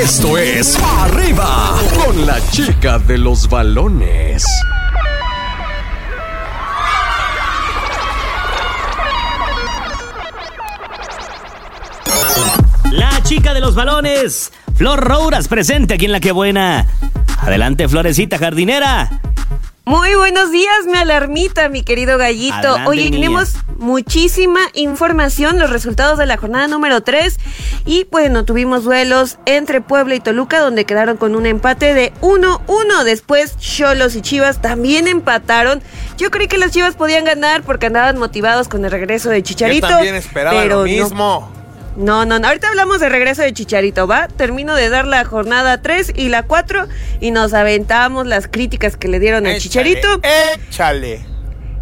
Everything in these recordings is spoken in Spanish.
Esto es Arriba con la chica de los balones. La chica de los balones, Flor Rouras, presente aquí en La Que Buena. Adelante, Florecita Jardinera. Muy buenos días, mi alarmita, mi querido gallito. Adelante, Oye, tenemos muchísima información, los resultados de la jornada número 3. Y bueno, tuvimos duelos entre Puebla y Toluca, donde quedaron con un empate de 1-1. Después, Cholos y Chivas también empataron. Yo creí que las Chivas podían ganar porque andaban motivados con el regreso de Chicharito. Yo también esperaba pero lo mismo. No, no, no. Ahorita hablamos de regreso de Chicharito, ¿va? Termino de dar la jornada 3 y la 4 y nos aventamos las críticas que le dieron al Échale, Chicharito. Échale.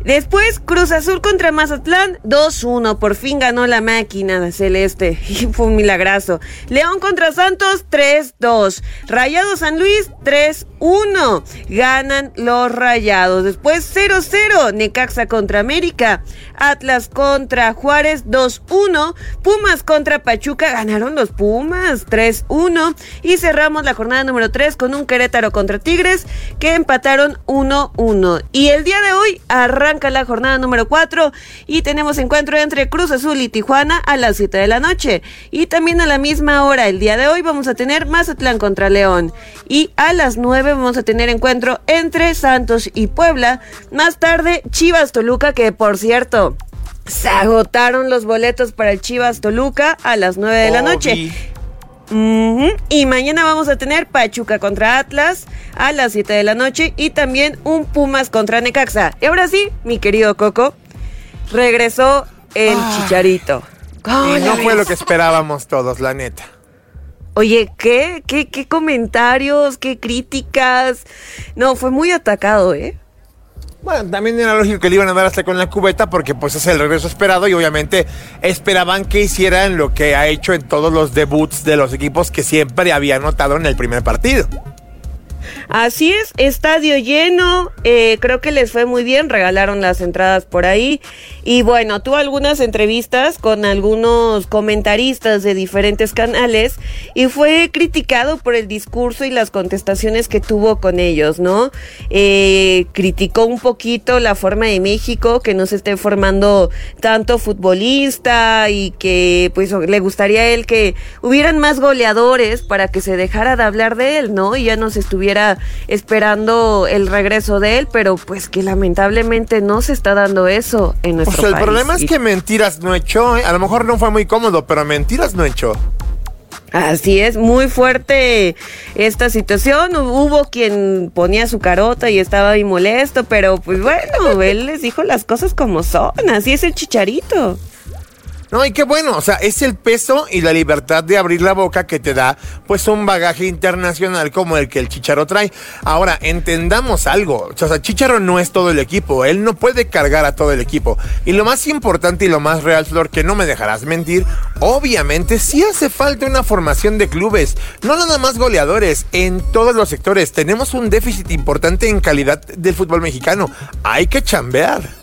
Después, Cruz Azul contra Mazatlán, 2-1. Por fin ganó la máquina celeste. Y fue un milagrazo. León contra Santos, 3-2. Rayado San Luis, 3-1. Ganan los Rayados. Después, 0-0. Necaxa contra América. Atlas contra Juárez, 2-1. Pumas contra Pachuca. Ganaron los Pumas, 3-1. Y cerramos la jornada número 3 con un Querétaro contra Tigres que empataron 1-1. Y el día de hoy arranca la jornada número 4 y tenemos encuentro entre Cruz Azul y Tijuana a las 7 de la noche. Y también a la misma hora, el día de hoy, vamos a tener Mazatlán contra León. Y a las 9 vamos a tener encuentro entre Santos y Puebla. Más tarde, Chivas Toluca, que por cierto, se agotaron los boletos para el Chivas Toluca a las 9 de la noche. Y mañana vamos a tener Pachuca contra Atlas a las 7 de la noche y también un Pumas contra Necaxa. Y ahora sí, mi querido Coco, regresó el Ah. chicharito. ¿Cómo Y no fue lo que esperábamos todos, la neta. Oye, ¿qué? ¿qué? ¿Qué comentarios? ¿Qué críticas? No, fue muy atacado, ¿eh? Bueno, también era lógico que le iban a dar hasta con la cubeta porque pues es el regreso esperado y obviamente esperaban que hicieran lo que ha hecho en todos los debuts de los equipos que siempre había notado en el primer partido. Así es, estadio lleno, eh, creo que les fue muy bien, regalaron las entradas por ahí y bueno, tuvo algunas entrevistas con algunos comentaristas de diferentes canales y fue criticado por el discurso y las contestaciones que tuvo con ellos, ¿no? Eh, criticó un poquito la forma de México, que no se esté formando tanto futbolista y que pues le gustaría a él que hubieran más goleadores para que se dejara de hablar de él, ¿no? Y ya no se estuviera esperando el regreso de él, pero pues que lamentablemente no se está dando eso en O nuestro sea, el país. problema es que mentiras no echó, ¿eh? a lo mejor no fue muy cómodo, pero mentiras no echó. Así es, muy fuerte esta situación. Hubo quien ponía su carota y estaba ahí molesto, pero pues bueno, él les dijo las cosas como son. Así es el chicharito. No, y qué bueno, o sea, es el peso y la libertad de abrir la boca que te da, pues, un bagaje internacional como el que el Chicharo trae. Ahora, entendamos algo, o sea, Chicharo no es todo el equipo, él no puede cargar a todo el equipo. Y lo más importante y lo más real, Flor, que no me dejarás mentir, obviamente sí hace falta una formación de clubes, no nada más goleadores, en todos los sectores. Tenemos un déficit importante en calidad del fútbol mexicano, hay que chambear.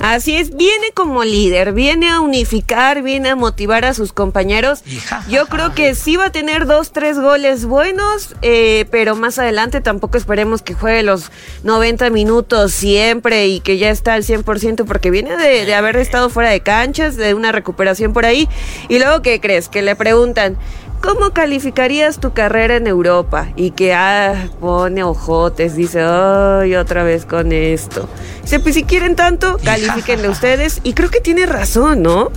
Así es, viene como líder, viene a unificar, viene a motivar a sus compañeros. Yo creo que sí va a tener dos, tres goles buenos, eh, pero más adelante tampoco esperemos que juegue los 90 minutos siempre y que ya está al 100% porque viene de, de haber estado fuera de canchas, de una recuperación por ahí. Y luego, ¿qué crees? Que le preguntan, ¿Cómo calificarías tu carrera en Europa? Y que ah, pone ojotes, dice, ay, otra vez con esto. Dice, pues si quieren tanto, califíquenle ustedes. Y creo que tiene razón, ¿no?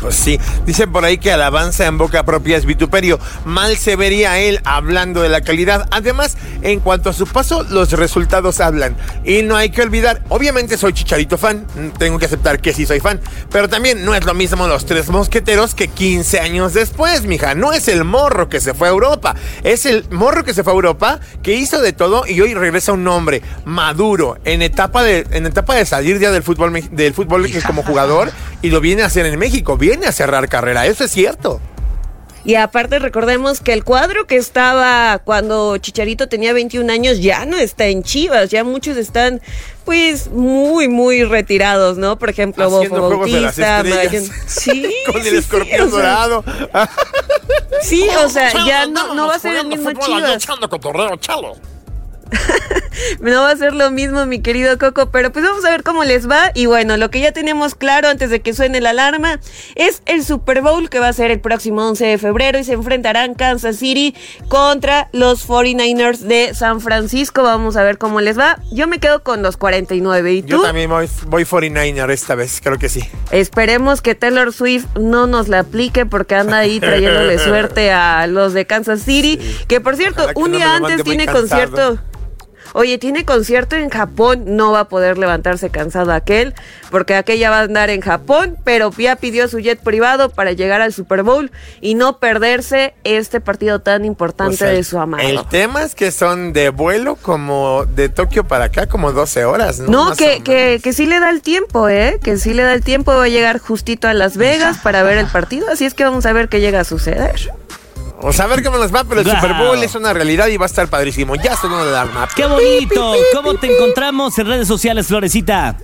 Pues sí, dicen por ahí que alabanza en boca propia es vituperio. Mal se vería él hablando de la calidad. Además, en cuanto a su paso, los resultados hablan. Y no hay que olvidar, obviamente soy chicharito fan, mm, tengo que aceptar que sí soy fan. Pero también no es lo mismo los tres mosqueteros que 15 años después, mija. No es el morro que se fue a Europa, es el morro que se fue a Europa, que hizo de todo y hoy regresa un hombre maduro, en etapa de, en etapa de salir ya del fútbol, del fútbol como jugador y lo viene a hacer en México, viene a cerrar carrera, eso es cierto. Y aparte recordemos que el cuadro que estaba cuando Chicharito tenía 21 años ya no está en Chivas, ya muchos están pues muy muy retirados, ¿no? Por ejemplo, Haciendo Bofo Juegos de las Bautista. Mariano- Sí. Con sí, el sí, escorpión o sea, dorado. Sí, o sea, ya no, no va a ser el mismo Chivas. chalo. No va a ser lo mismo, mi querido Coco, pero pues vamos a ver cómo les va. Y bueno, lo que ya tenemos claro antes de que suene la alarma es el Super Bowl que va a ser el próximo 11 de febrero y se enfrentarán Kansas City contra los 49ers de San Francisco. Vamos a ver cómo les va. Yo me quedo con los 49. ¿Y Yo tú? también voy, voy 49er esta vez, creo que sí. Esperemos que Taylor Swift no nos la aplique porque anda ahí trayéndole suerte a los de Kansas City. Que por cierto, un día antes tiene concierto. Oye, tiene concierto en Japón, no va a poder levantarse cansado aquel, porque aquella va a andar en Japón, pero ya pidió su jet privado para llegar al Super Bowl y no perderse este partido tan importante Pues de su amado. El tema es que son de vuelo como de Tokio para acá, como 12 horas, ¿no? No, Más que, que, que sí le da el tiempo, ¿eh? Que sí le da el tiempo, va a llegar justito a Las Vegas para ver el partido, así es que vamos a ver qué llega a suceder. O sea, a ver cómo nos va, pero el Wow. Super Bowl es una realidad y va a estar padrísimo. Ya sonó la alarma. ¡Qué bonito! ¿Cómo te encontramos en redes sociales, Florecita?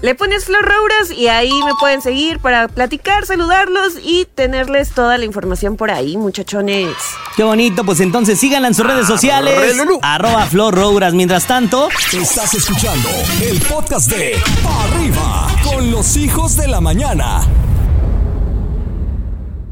Le pones Flor Rouras y ahí me pueden seguir para platicar, saludarlos y tenerles toda la información por ahí, muchachones. Qué bonito, pues entonces síganla en sus redes sociales. Arre, Lulú. Arroba Flor Rouras. Mientras tanto, Estás escuchando el podcast de Pa' Arriba con los hijos de la mañana.